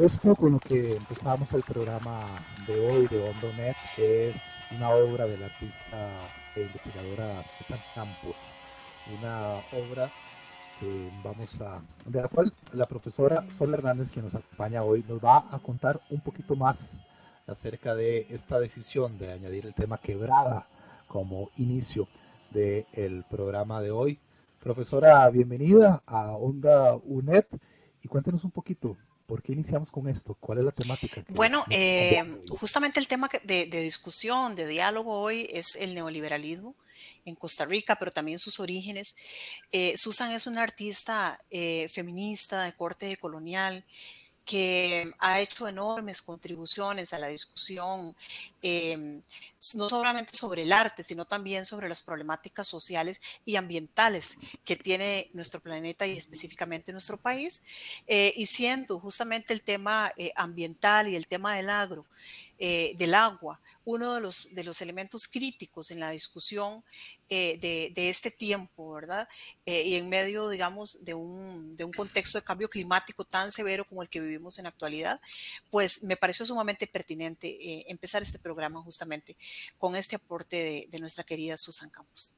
Esto con lo que empezamos el programa de hoy de Ondonet es una obra de la artista e investigadora Susan Campos, una obra que vamos a, de la cual la profesora Sol Hernández, que nos acompaña hoy, nos va a contar un poquito más acerca de esta decisión de añadir el tema quebrada como inicio del programa de hoy. Profesora, bienvenida a Onda UNED y cuéntenos un poquito ¿Por qué iniciamos con esto? ¿Cuál es la temática? Bueno, eh, justamente el tema de, discusión, de diálogo hoy es el neoliberalismo en Costa Rica, pero también sus orígenes. Eh, Susan es una artista eh, feminista de corte colonial que ha hecho enormes contribuciones a la discusión, em, no solamente sobre el arte, sino también sobre las problemáticas sociales y ambientales que tiene nuestro planeta y específicamente nuestro país, eh, y siendo justamente el tema eh, ambiental y el tema del agro eh, del agua, uno de los, de los elementos críticos en la discusión eh, de, este tiempo, ¿verdad? Eh, y en medio, digamos, de un, de un, contexto de cambio climático tan severo como el que vivimos en la actualidad, pues me pareció sumamente pertinente empezar este programa justamente con este aporte de, nuestra querida Susan Campos.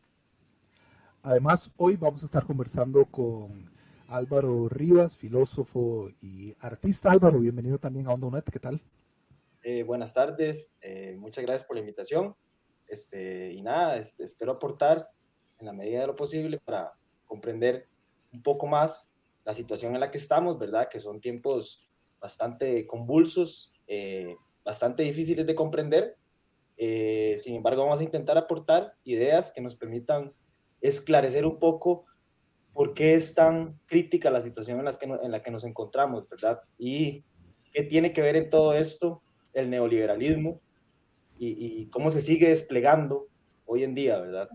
Además, hoy vamos a estar conversando con Álvaro Rivas, filósofo y artista. Álvaro, bienvenido también a Onda ¿qué tal? Eh, buenas tardes, eh, muchas gracias por la invitación. Este, y nada, espero aportar en la medida de lo posible para comprender un poco más la situación en la que estamos, ¿verdad? Que son tiempos bastante convulsos, eh, bastante difíciles de comprender. sin embargo, vamos a intentar aportar ideas que nos permitan esclarecer un poco por qué es tan crítica la situación en, las que en la que nos encontramos, ¿verdad? Y qué tiene que ver en todo esto el neoliberalismo y, cómo se sigue desplegando hoy en día, ¿verdad?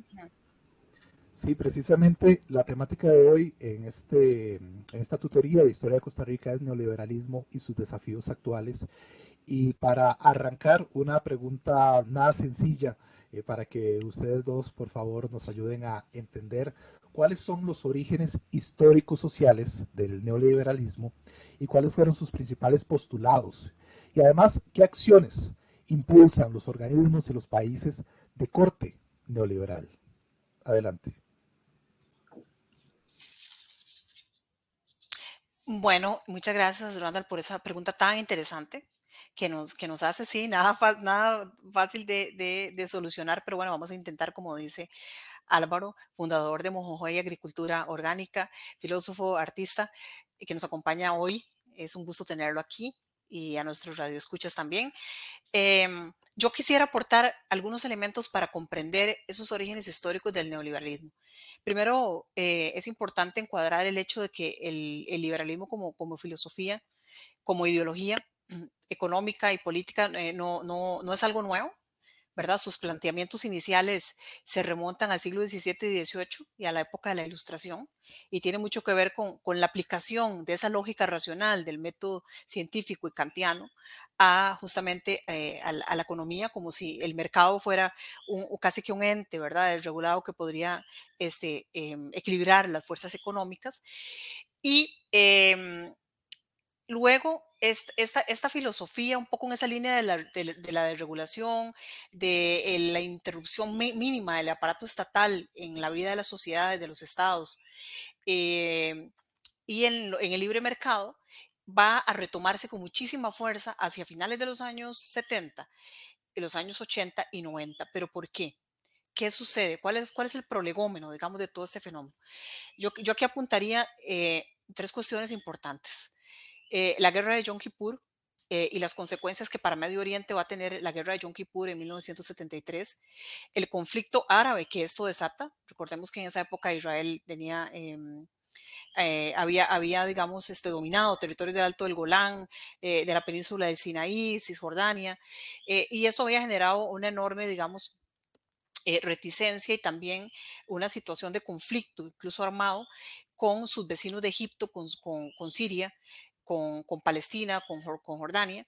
Sí, precisamente la temática de hoy en, este, en esta tutoría de Historia de Costa Rica es neoliberalismo y sus desafíos actuales. Y para arrancar, una pregunta nada sencilla, eh, para que ustedes dos, por favor, nos ayuden a entender cuáles son los orígenes históricos sociales del neoliberalismo y cuáles fueron sus principales postulados y además, ¿qué acciones impulsan los organismos y los países de corte neoliberal? Adelante. Bueno, muchas gracias, Randall, por esa pregunta tan interesante que nos, que nos hace, sí, nada, nada fácil de, de, solucionar, pero bueno, vamos a intentar, como dice Álvaro, fundador de Mojojoy Agricultura Orgánica, filósofo, artista, que nos acompaña hoy. Es un gusto tenerlo aquí y a nuestros radioescuchas también. Em, yo quisiera aportar algunos elementos para comprender esos orígenes históricos del neoliberalismo. Primero, eh, es importante encuadrar el hecho de que el, liberalismo como, como, filosofía, como ideología económica y política, eh, no, no, no, es algo nuevo, ¿verdad? Sus planteamientos iniciales se remontan al siglo XVII y XVIII y a la época de la Ilustración y tiene mucho que ver con, la aplicación de esa lógica racional del método científico y kantiano a justamente eh, a, la economía como si el mercado fuera un, casi que un ente, ¿verdad? Regulado que podría este, em, equilibrar las fuerzas económicas. Y em, luego esta, esta, filosofía, un poco en esa línea de la, de, la desregulación, de eh, la interrupción mínima del aparato estatal en la vida de las sociedades, de los estados, eh, y en, el libre mercado, va a retomarse con muchísima fuerza hacia finales de los años 70, de los años 80 y 90. ¿Pero por qué? ¿Qué sucede? ¿Cuál es, cuál es el prolegómeno, digamos, de todo este fenómeno? Yo, yo aquí apuntaría eh, tres cuestiones importantes. Eh, la guerra de Yom Kippur eh, y las consecuencias que para Medio Oriente va a tener la guerra de Yom Kippur en 1973, el conflicto árabe que esto desata, recordemos que en esa época Israel tenía... Em, eh, había, había, digamos, este, dominado territorios del Alto del Golán, de la península de Sinaí, Cisjordania, y eso había generado una enorme, digamos, reticencia y también una situación de conflicto, incluso armado, con sus vecinos de Egipto, con, con, con Siria, con, Palestina, con, con Jordania,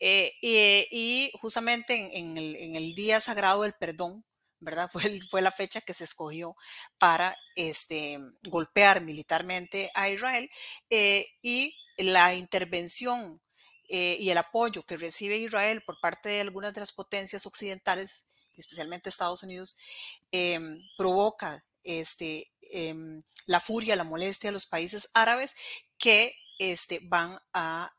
eh, y, justamente en, el, Día Sagrado del Perdón, ¿verdad? Fue, fue la fecha que se escogió para este, golpear militarmente a Israel eh, y la intervención eh, y el apoyo que recibe Israel por parte de algunas de las potencias occidentales, especialmente Estados Unidos, em, provoca este, em, la furia, la molestia de los países árabes que este, van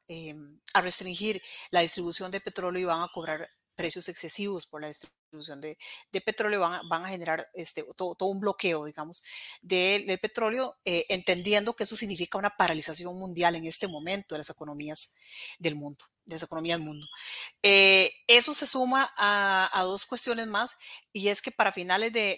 em, a, restringir la distribución de petróleo y van a cobrar precios excesivos por la distribución de, petróleo, van a, generar este, todo, un bloqueo, digamos, del, petróleo, eh, entendiendo que eso significa una paralización mundial en este momento de las economías del mundo de esa economía del mundo. Eh, eso se suma a, dos cuestiones más, y es que para finales de,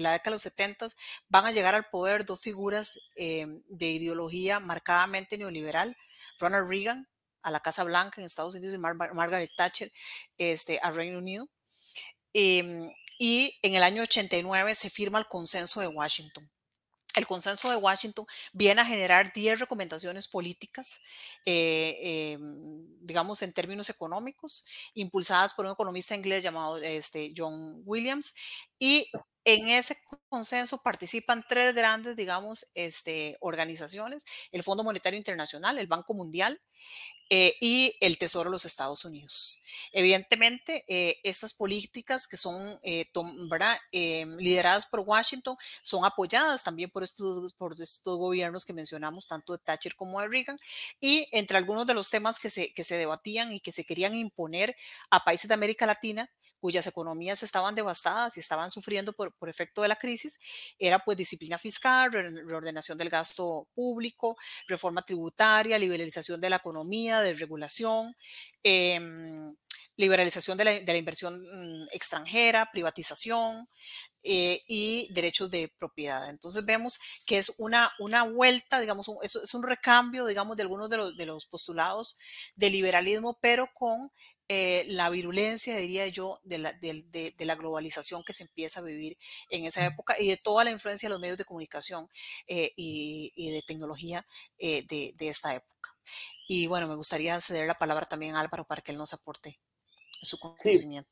la década de los 70 van a llegar al poder dos figuras eh, de ideología marcadamente neoliberal, Ronald Reagan a la Casa Blanca en Estados Unidos y Margaret Thatcher este, a Reino Unido. Em, y en el año 89 se firma el consenso de Washington el consenso de Washington viene a generar 10 recomendaciones políticas, eh, em, digamos en términos económicos, impulsadas por un economista inglés llamado este, John Williams. Y en ese consenso participan tres grandes, digamos, este, organizaciones, el Fondo Monetario Internacional, el Banco Mundial eh, y el Tesoro de los Estados Unidos. Evidentemente, eh, estas políticas que son eh, em, lideradas por Washington son apoyadas también por estos, por estos gobiernos que mencionamos, tanto de Thatcher como de Reagan, y entre algunos de los temas que se, que se debatían y que se querían imponer a países de América Latina, cuyas economías estaban devastadas y estaban sufriendo por, por efecto de la crisis, era pues disciplina fiscal, reordenación del gasto público, reforma tributaria, liberalización de la economía, de regulación, em, liberalización de la, inversión mm, extranjera, privatización eh, y derechos de propiedad. Entonces vemos que es una, una vuelta, digamos, es, es un recambio, digamos, de algunos de los, de los postulados del liberalismo, pero con eh, la virulencia, diría yo, de la, de, la, globalización que se empieza a vivir en esa época y de toda la influencia de los medios de comunicación eh, y, y, de tecnología de, esta época. Y bueno, me gustaría ceder la palabra también a Álvaro para que él nos aporte su conocimiento.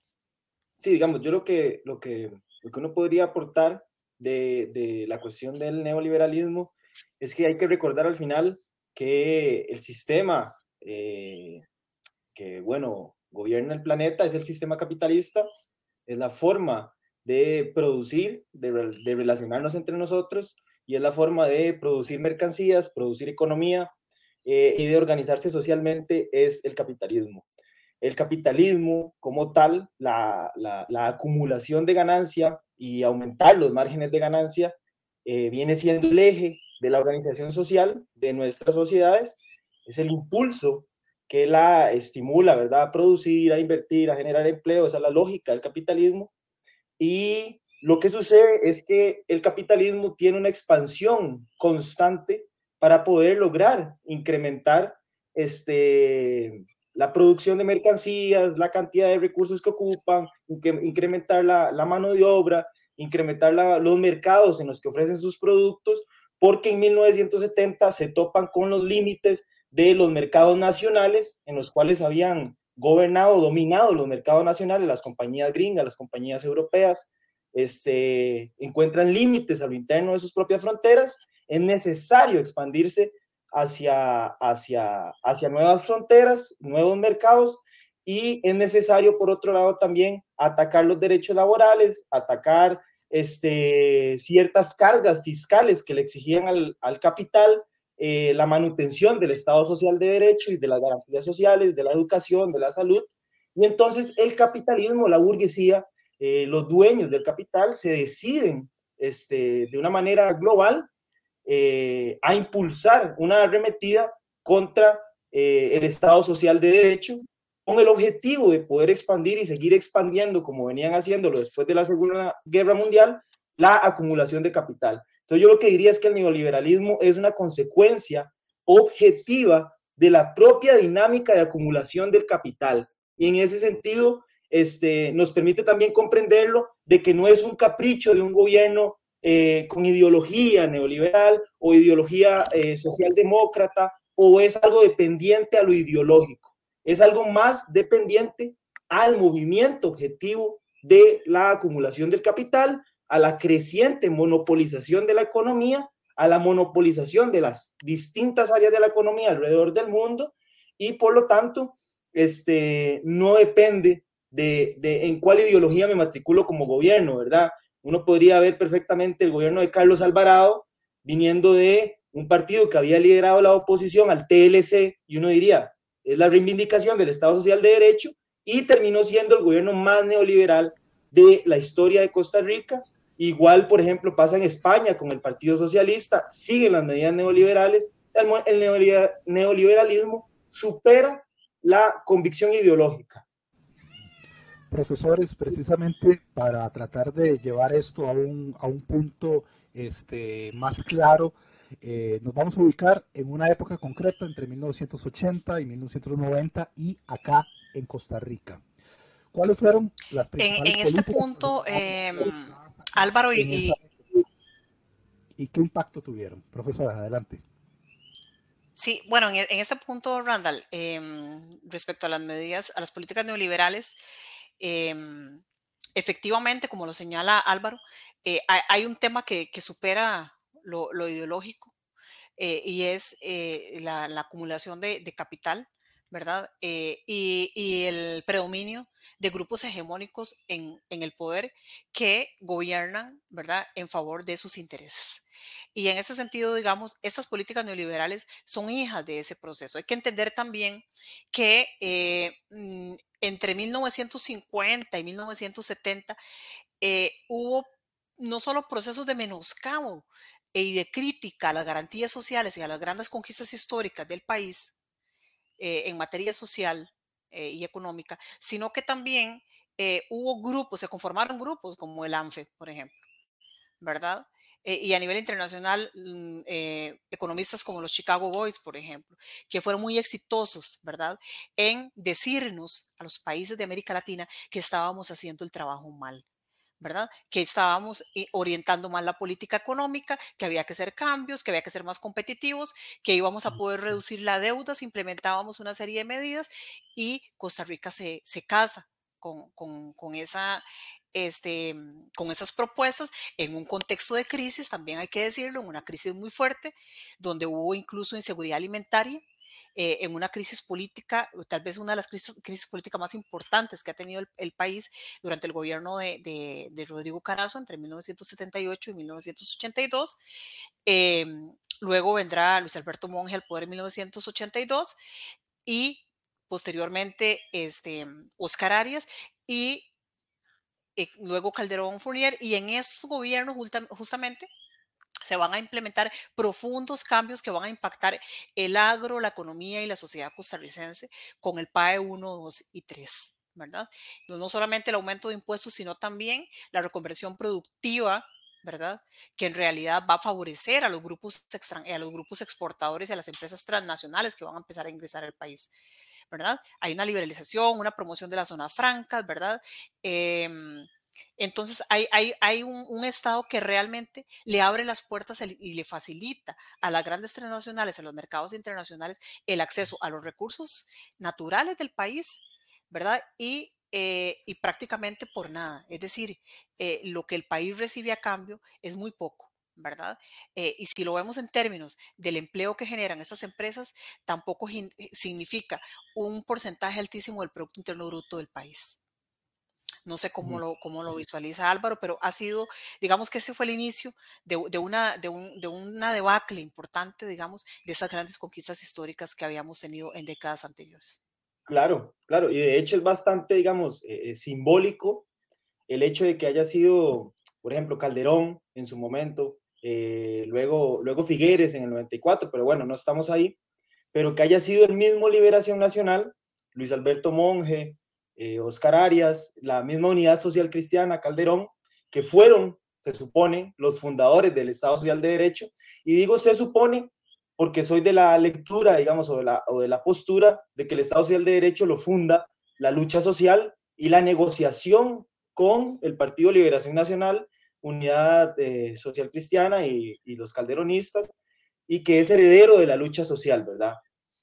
Sí, digamos, yo lo que, lo que, lo que uno podría aportar de, de, la cuestión del neoliberalismo es que hay que recordar al final que el sistema eh, que, bueno, gobierna el planeta es el sistema capitalista, es la forma de producir, de, de relacionarnos entre nosotros y es la forma de producir mercancías, producir economía, eh, y de organizarse socialmente es el capitalismo. El capitalismo como tal, la, la, acumulación de ganancia y aumentar los márgenes de ganancia, eh, viene siendo el eje de la organización social de nuestras sociedades, es el impulso que la estimula, ¿verdad? A producir, a invertir, a generar empleo, esa es la lógica del capitalismo. Y lo que sucede es que el capitalismo tiene una expansión constante para poder lograr incrementar este, la producción de mercancías, la cantidad de recursos que ocupan, incrementar la, la mano de obra, incrementar los mercados en los que ofrecen sus productos, porque en 1970 se topan con los límites de los mercados nacionales en los cuales habían gobernado, dominado los mercados nacionales, las compañías gringas, las compañías europeas, este, encuentran límites a lo interno de sus propias fronteras, es necesario expandirse hacia, hacia, hacia nuevas fronteras, nuevos mercados, y es necesario, por otro lado, también atacar los derechos laborales, atacar este, ciertas cargas fiscales que le exigían al, al capital, eh, la manutención del Estado Social de Derecho y de las garantías sociales, de la educación, de la salud. Y entonces el capitalismo, la burguesía, eh, los dueños del capital se deciden este, de una manera global eh, a impulsar una arremetida contra el Estado Social de Derecho con el objetivo de poder expandir y seguir expandiendo, como venían haciéndolo después de la Segunda Guerra Mundial, la acumulación de capital. Entonces yo lo que diría es que el neoliberalismo es una consecuencia objetiva de la propia dinámica de acumulación del capital. Y en ese sentido, este, nos permite también comprenderlo de que no es un capricho de un gobierno eh, con ideología neoliberal o ideología eh, socialdemócrata o es algo dependiente a lo ideológico es algo más dependiente al movimiento objetivo de la acumulación del capital, a la creciente monopolización de la economía, a la monopolización de las distintas áreas de la economía alrededor del mundo y por lo tanto este, no depende de, de en cuál ideología me matriculo como gobierno, ¿verdad? Uno podría ver perfectamente el gobierno de Carlos Alvarado viniendo de un partido que había liderado la oposición al TLC y uno diría, es la reivindicación del Estado Social de Derecho y terminó siendo el gobierno más neoliberal de la historia de Costa Rica. Igual, por ejemplo, pasa en España con el Partido Socialista, siguen las medidas neoliberales, el neoliberalismo supera la convicción ideológica. Profesores, precisamente para tratar de llevar esto a un, a un punto este, más claro, eh, nos vamos a ubicar en una época concreta entre 1980 y 1990 y acá en Costa Rica. ¿Cuáles fueron las principales En, en este punto, em, Álvaro y, y... qué impacto tuvieron? Profesora, adelante. Sí, bueno, en, este punto, Randall, em, respecto a las medidas, a las políticas neoliberales, em, efectivamente, como lo señala Álvaro, eh, hay, un tema que, supera lo, ideológico, eh, y es eh, la, acumulación de, capital, ¿verdad? Y, el predominio de grupos hegemónicos en, el poder que gobiernan, ¿verdad?, en favor de sus intereses. Y en ese sentido, digamos, estas políticas neoliberales son hijas de ese proceso. Hay que entender también que mm, entre 1950 y 1970 hubo no solo procesos de menoscabo y de crítica a las garantías sociales y a las grandes conquistas históricas del país eh, en materia social eh, y económica, sino que también eh, hubo grupos, se conformaron grupos como el ANFE, por ejemplo, ¿verdad? Y a nivel internacional, mm, economistas como los Chicago Boys, por ejemplo, que fueron muy exitosos, ¿verdad? En decirnos a los países de América Latina que estábamos haciendo el trabajo mal. ¿verdad? Que estábamos eh, orientando más la política económica, que había que hacer cambios, que había que ser más competitivos, que íbamos a poder reducir la deuda si implementábamos una serie de medidas y Costa Rica se, casa con, con, esa, este, con esas propuestas en un contexto de crisis, también hay que decirlo, en una crisis muy fuerte, donde hubo incluso inseguridad alimentaria, eh, en una crisis política, tal vez una de las crisis, crisis políticas más importantes que ha tenido el, país durante el gobierno de, de, Rodrigo Carazo entre 1978 y 1982. Em, luego vendrá Luis Alberto Monge al poder en 1982 y posteriormente este, Oscar Arias y eh, luego Calderón Fournier y en esos gobiernos justamente se van a implementar profundos cambios que van a impactar el agro, la economía y la sociedad costarricense con el PAE 1, 2 y 3. ¿verdad? No solamente el aumento de impuestos, sino también la reconversión productiva, ¿verdad? Que en realidad va a favorecer a los grupos, a los grupos exportadores y a las empresas transnacionales que van a empezar a ingresar al país. Hay una liberalización, una promoción de las zonas francas, ¿verdad? Em, entonces hay, un, Estado que realmente le abre las puertas y le facilita a las grandes transnacionales, a los mercados internacionales, el acceso a los recursos naturales del país, ¿verdad? Y, eh, prácticamente por nada. Es decir, eh, lo que el país recibe a cambio es muy poco. ¿Verdad? Eh, y si lo vemos en términos del empleo que generan estas empresas, tampoco significa un porcentaje altísimo del Producto Interno Bruto del país. No sé cómo lo, cómo lo visualiza Álvaro, pero ha sido, digamos que ese fue el inicio de, una, de, una debacle importante, digamos, de esas grandes conquistas históricas que habíamos tenido en décadas anteriores. Claro, claro, y de hecho es bastante, digamos, eh, eh, simbólico el hecho de que haya sido, por ejemplo, Calderón en su momento, eh, luego, luego Figueres en el 94, pero bueno, no estamos ahí, pero que haya sido el mismo Liberación Nacional, Luis Alberto Monge, eh, Oscar Arias, la misma Unidad Social Cristiana, Calderón, que fueron, se supone, los fundadores del Estado Social de Derecho. Y digo se supone porque soy de la lectura, digamos, o de la, o de la postura de que el Estado Social de Derecho lo funda la lucha social y la negociación con el Partido Liberación Nacional, Unidad eh, Social Cristiana y, los calderonistas, y que es heredero de la lucha social, ¿verdad?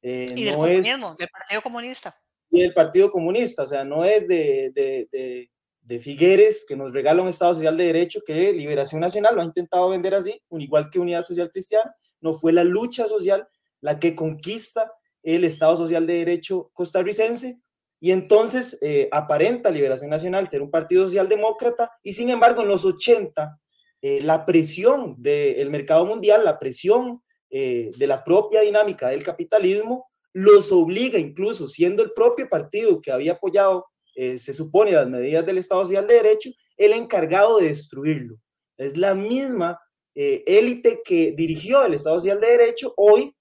Eh, y del comunismo, del Partido Comunista y el Partido Comunista, o sea, no es de, de, de, Figueres que nos regala un Estado Social de Derecho que Liberación Nacional lo ha intentado vender así, un igual que Unidad Social Cristiana, no fue la lucha social la que conquista el Estado Social de Derecho costarricense y entonces eh, aparenta Liberación Nacional ser un partido socialdemócrata y sin embargo en los 80 eh, la presión del mercado mundial, la presión eh, de la propia dinámica del capitalismo los obliga incluso, siendo el propio partido que había apoyado, se supone, las medidas del Estado Social de Derecho, el encargado de destruirlo. Es la misma élite que dirigió el Estado Social de Derecho, hoy,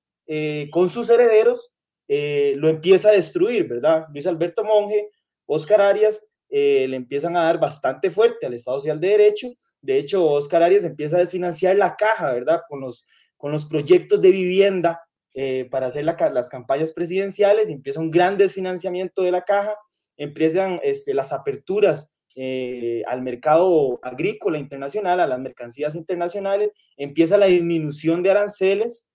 con sus herederos, lo empieza a destruir, ¿verdad? Luis Alberto Monge, Oscar Arias, le empiezan a dar bastante fuerte al Estado Social de Derecho. De hecho, Oscar Arias empieza a desfinanciar la caja, ¿verdad? Con los, con los proyectos de vivienda eh, para hacer las campañas presidenciales, empieza un gran desfinanciamiento de la caja, empiezan este, las aperturas eh, al mercado agrícola internacional, a las mercancías internacionales, empieza la disminución de aranceles,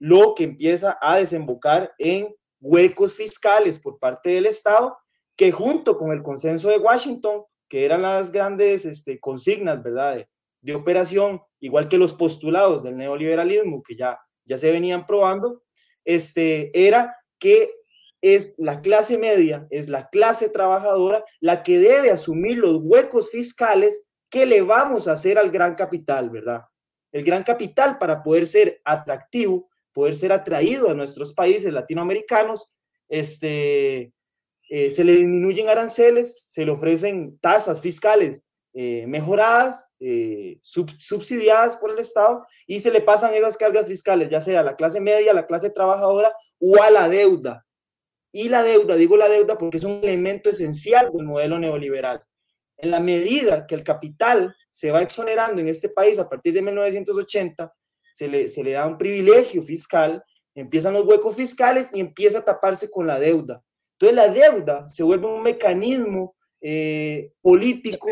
lo que empieza a desembocar en huecos fiscales por parte del Estado, que junto con el consenso de Washington, que eran las grandes este, consignas, ¿verdad?, de, de operación, igual que los postulados del neoliberalismo, que ya ya se venían probando, este, era que es la clase media, es la clase trabajadora la que debe asumir los huecos fiscales que le vamos a hacer al gran capital, ¿verdad? El gran capital para poder ser atractivo, poder ser atraído a nuestros países latinoamericanos, este, eh, se le disminuyen aranceles, se le ofrecen tasas fiscales eh, mejoradas, eh, subsidiadas por el Estado y se le pasan esas cargas fiscales, ya sea a la clase media, a la clase trabajadora o a la deuda. Y la deuda, digo la deuda porque es un elemento esencial del modelo neoliberal. En la medida que el capital se va exonerando en este país a partir de 1980, se le, se le da un privilegio fiscal, empiezan los huecos fiscales y empieza a taparse con la deuda. Entonces la deuda se vuelve un mecanismo eh, político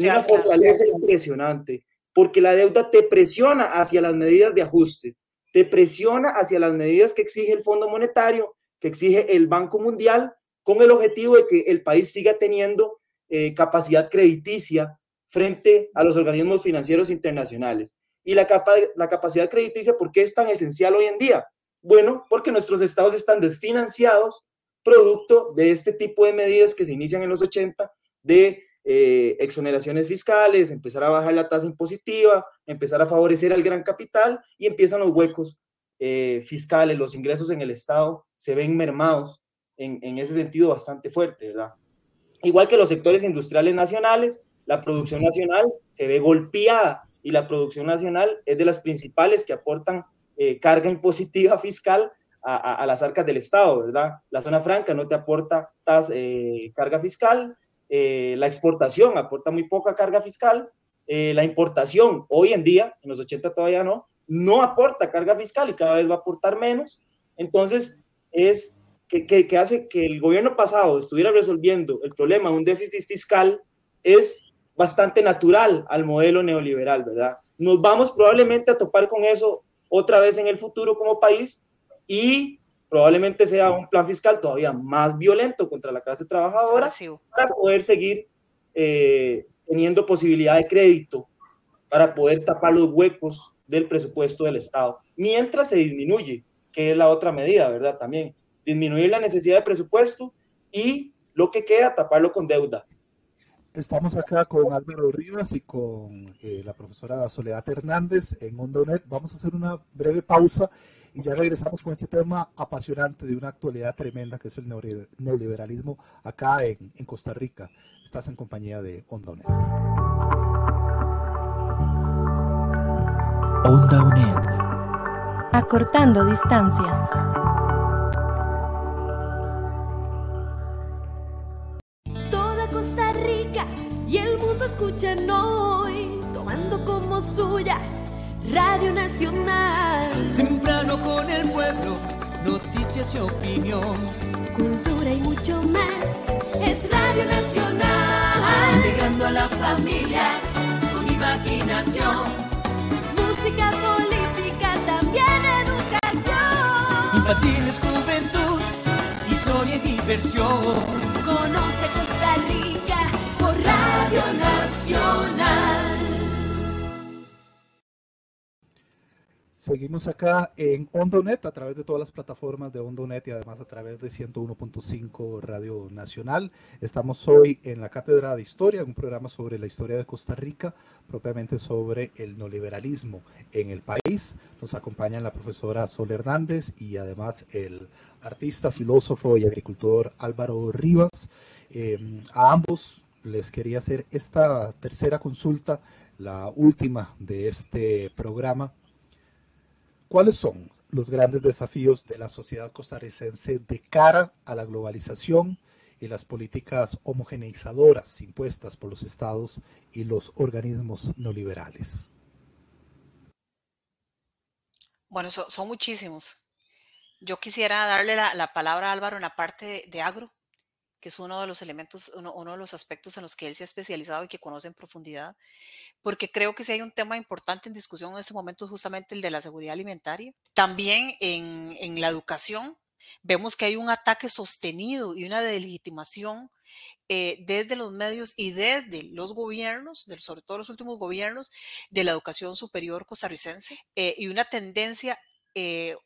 una fortaleza impresionante, porque la deuda te presiona hacia las medidas de ajuste, te presiona hacia las medidas que exige el Fondo Monetario, que exige el Banco Mundial, con el objetivo de que el país siga teniendo eh, capacidad crediticia frente a los organismos financieros internacionales. Y la, capa, la capacidad crediticia, ¿por qué es tan esencial hoy en día? Bueno, porque nuestros estados están desfinanciados, producto de este tipo de medidas que se inician en los 80 de eh, exoneraciones fiscales, empezar a bajar la tasa impositiva, empezar a favorecer al gran capital y empiezan los huecos eh, fiscales, los ingresos en el Estado se ven mermados en, en, ese sentido bastante fuerte, ¿verdad? Igual que los sectores industriales nacionales, la producción nacional se ve golpeada y la producción nacional es de las principales que aportan eh, carga impositiva fiscal a, las arcas del Estado, ¿verdad? La zona franca no te aporta eh, carga fiscal, eh, la exportación aporta muy poca carga fiscal, eh, la importación hoy en día, en los 80 todavía no, no aporta carga fiscal y cada vez va a aportar menos. Entonces, es que, que, hace que el gobierno pasado estuviera resolviendo el problema de un déficit fiscal es bastante natural al modelo neoliberal, ¿verdad? Nos vamos probablemente a topar con eso otra vez en el futuro como país y probablemente sea un plan fiscal todavía más violento contra la clase trabajadora para poder seguir eh, teniendo posibilidad de crédito para poder tapar los huecos del presupuesto del Estado, mientras se disminuye, que es la otra medida, ¿verdad? También disminuir la necesidad de presupuesto y lo que queda, taparlo con deuda. Estamos acá con Álvaro Rivas y con eh, la profesora Soledad Hernández en Ondonet. Vamos a hacer una breve pausa y ya regresamos con este tema apasionante de una actualidad tremenda que es el neoliberalismo acá en, en Costa Rica. Estás en compañía de Ondonet. Onda UNED. Acortando distancias. Escuchen hoy, tomando como suya Radio Nacional. Temprano con el pueblo, noticias y opinión. Cultura y mucho más, es Radio Nacional. Llegando a la familia con imaginación. Música, política, también educación. Infantiles, juventud, historia y diversión. Seguimos acá en Ondonet a través de todas las plataformas de Ondonet y además a través de 101.5 Radio Nacional. Estamos hoy en la Cátedra de Historia, un programa sobre la historia de Costa Rica, propiamente sobre el neoliberalismo en el país. Nos acompañan la profesora Sol Hernández y además el artista, filósofo y agricultor Álvaro Rivas. Eh, a ambos les quería hacer esta tercera consulta, la última de este programa. ¿Cuáles son los grandes desafíos de la sociedad costarricense de cara a la globalización y las políticas homogeneizadoras impuestas por los estados y los organismos neoliberales? Bueno, son, muchísimos. Yo quisiera darle la, la, palabra a Álvaro en la parte de agro, que es uno de los elementos, uno, de los aspectos en los que él se ha especializado y que conoce en profundidad, porque creo que si hay un tema importante en discusión en este momento es justamente el de la seguridad alimentaria. También en, la educación vemos que hay un ataque sostenido y una delegitimación eh, desde los medios y desde los gobiernos, sobre todo los últimos gobiernos, de la educación superior costarricense eh, y una tendencia eh,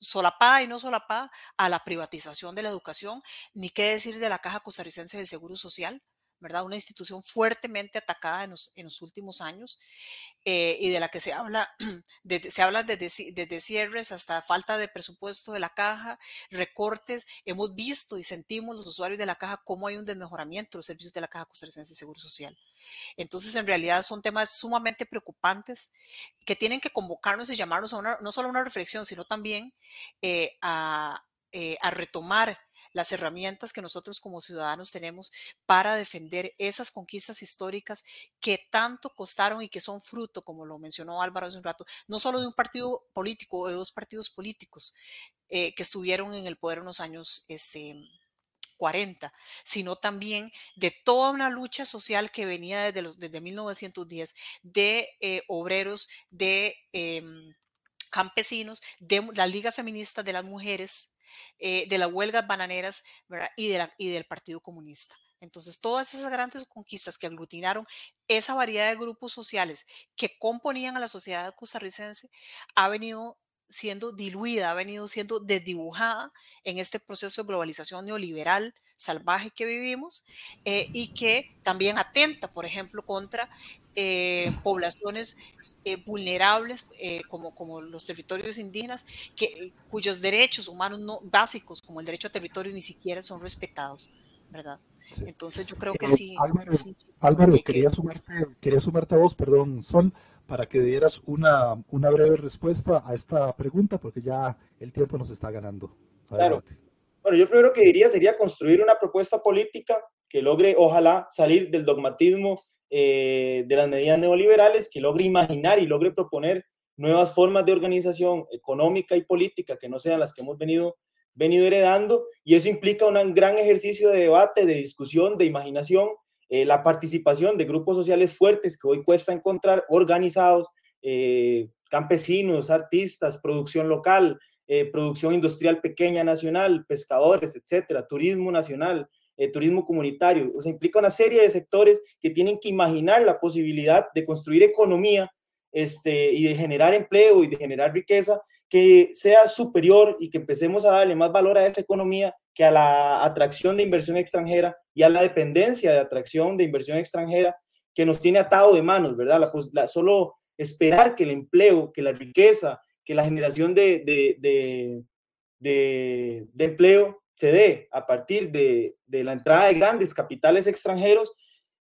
solapada y no solapada a la privatización de la educación, ni qué decir de la Caja Costarricense del Seguro Social, ¿verdad? Una institución fuertemente atacada en los, en los últimos años eh, y de la que se habla, se habla desde, desde cierres hasta falta de presupuesto de la caja, recortes. Hemos visto y sentimos los usuarios de la caja cómo hay un desmejoramiento de los servicios de la Caja Costarricense de Seguro Social. Entonces, en realidad son temas sumamente preocupantes que tienen que convocarnos y llamarnos a una, no solo a una reflexión, sino también eh, a, eh, a retomar las herramientas que nosotros como ciudadanos tenemos para defender esas conquistas históricas que tanto costaron y que son fruto, como lo mencionó Álvaro hace un rato, no solo de un partido político o de dos partidos políticos eh, que estuvieron en el poder en los años este, 40, sino también de toda una lucha social que venía desde, los, desde 1910 de eh, obreros, de em, campesinos, de la Liga Feminista de las Mujeres, eh, de las huelgas bananeras Y, y del Partido Comunista. Entonces, todas esas grandes conquistas que aglutinaron esa variedad de grupos sociales que componían a la sociedad costarricense ha venido siendo diluida, ha venido siendo desdibujada en este proceso de globalización neoliberal salvaje que vivimos eh, y que también atenta, por ejemplo, contra eh, poblaciones eh, vulnerables eh, como, como los territorios indígenas, que, cuyos derechos humanos no, básicos, como el derecho a territorio, ni siquiera son respetados, ¿verdad? Entonces yo creo que sí. Álvaro, quería, sumarte, quería sumarte a vos, perdón, Sol, para que dieras una, una breve respuesta a esta pregunta, porque ya el tiempo nos está ganando. Claro. Bueno, yo primero que diría sería construir una propuesta política que logre, ojalá, salir del dogmatismo eh, de las medidas neoliberales, que logre imaginar y logre proponer nuevas formas de organización económica y política que no sean las que hemos venido venido heredando y eso implica un gran ejercicio de debate, de discusión, de imaginación, eh, la participación de grupos sociales fuertes que hoy cuesta encontrar, organizados, eh, campesinos, artistas, producción local, eh, producción industrial pequeña nacional, pescadores, etcétera, turismo nacional, turismo comunitario. O sea, implica una serie de sectores que tienen que imaginar la posibilidad de construir economía este, y de generar empleo y de generar riqueza que sea superior y que empecemos a darle más valor a esa economía que a la atracción de inversión extranjera y a la dependencia de atracción de inversión extranjera que nos tiene atado de manos, ¿verdad? La, pues, solo esperar que el empleo, que la riqueza, que la generación de, de, de, empleo se dé a partir de, la entrada de grandes capitales extranjeros,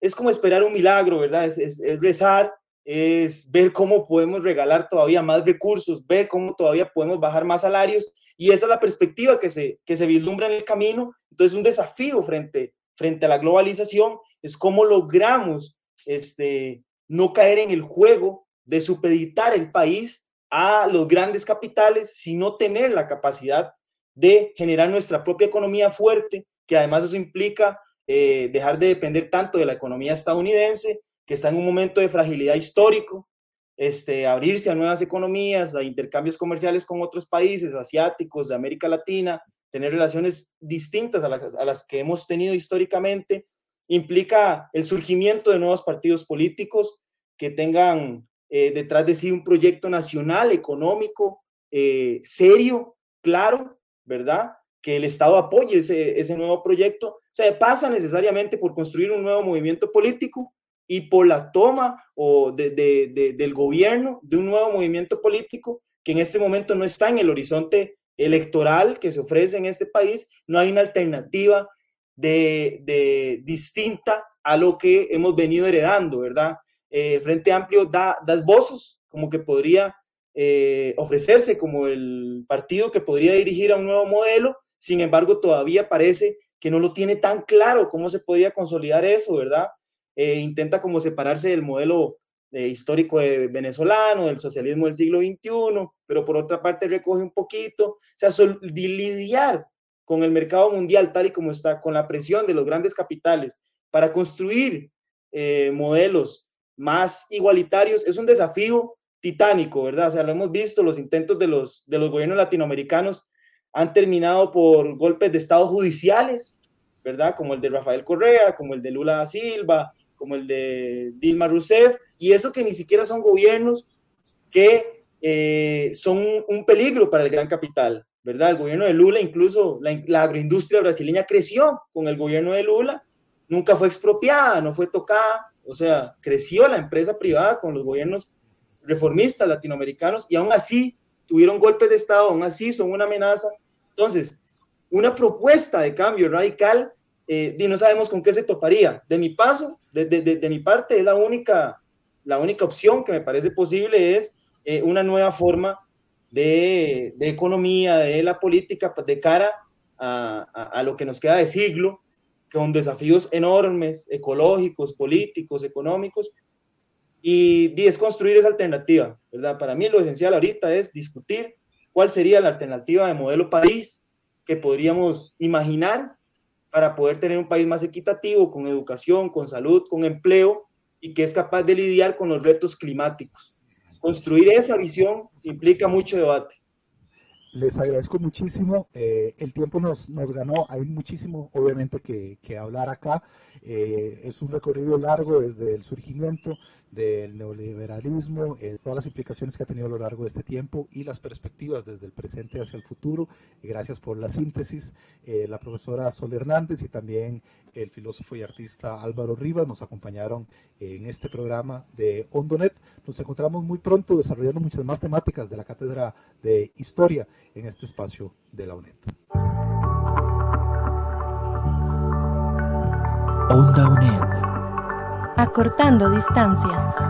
es como esperar un milagro, ¿verdad? Es, es rezar es ver cómo podemos regalar todavía más recursos, ver cómo todavía podemos bajar más salarios y esa es la perspectiva que se, que se vislumbra en el camino. Entonces, un desafío frente, frente a la globalización es cómo logramos este, no caer en el juego de supeditar el país a los grandes capitales, sino tener la capacidad de generar nuestra propia economía fuerte, que además eso implica eh, dejar de depender tanto de la economía estadounidense que está en un momento de fragilidad histórico, este, abrirse a nuevas economías, a intercambios comerciales con otros países asiáticos, de América Latina, tener relaciones distintas a las, a las que hemos tenido históricamente, implica el surgimiento de nuevos partidos políticos que tengan eh, detrás de sí un proyecto nacional, económico, eh, serio, claro, ¿verdad? Que el Estado apoye ese, ese nuevo proyecto. O sea, pasa necesariamente por construir un nuevo movimiento político y por la toma o de, de, del gobierno de un nuevo movimiento político que en este momento no está en el horizonte electoral que se ofrece en este país, no hay una alternativa de, distinta a lo que hemos venido heredando, ¿verdad? Eh, Frente Amplio da, da esbozos como que podría eh, ofrecerse como el partido que podría dirigir a un nuevo modelo, sin embargo todavía parece que no lo tiene tan claro cómo se podría consolidar eso, ¿verdad? Eh, intenta como separarse del modelo eh, histórico de venezolano, del socialismo del siglo XXI, pero por otra parte recoge un poquito, o sea, lidiar con el mercado mundial tal y como está, con la presión de los grandes capitales para construir eh, modelos más igualitarios, es un desafío titánico, ¿verdad? O sea, lo hemos visto, los intentos de los, de los gobiernos latinoamericanos han terminado por golpes de estado judiciales, ¿verdad? Como el de Rafael Correa, como el de Lula da Silva, como el de Dilma Rousseff, y eso que ni siquiera son gobiernos que eh, son un peligro para el gran capital, ¿verdad? El gobierno de Lula, incluso la, agroindustria brasileña creció con el gobierno de Lula, nunca fue expropiada, no fue tocada, o sea, creció la empresa privada con los gobiernos reformistas latinoamericanos y aún así tuvieron golpes de Estado, aún así son una amenaza. Entonces, una propuesta de cambio radical eh, y no sabemos con qué se toparía. De mi paso, de, de, de, mi parte, es la única, la única opción que me parece posible es eh, una nueva forma de, de, economía, de la política pues, de cara a, a, lo que nos queda de siglo, con desafíos enormes, ecológicos, políticos, económicos, y, y es construir esa alternativa, ¿verdad? Para mí lo esencial ahorita es discutir cuál sería la alternativa de modelo país que podríamos imaginar para poder tener un país más equitativo, con educación, con salud, con empleo y que es capaz de lidiar con los retos climáticos. Construir esa visión implica mucho debate. Les agradezco muchísimo. Eh, el tiempo nos, nos, ganó. Hay muchísimo, obviamente, que, que hablar acá. Eh, es un recorrido largo desde el surgimiento del neoliberalismo, eh, todas las implicaciones que ha tenido a lo largo de este tiempo y las perspectivas desde el presente hacia el futuro. gracias por la síntesis, eh, la profesora Sol Hernández y también el filósofo y artista Álvaro Rivas nos acompañaron en este programa de Ondonet. Nos encontramos muy pronto desarrollando muchas más temáticas de la Cátedra de Historia en este espacio de la UNED. Onda UNED. Acortando distancias.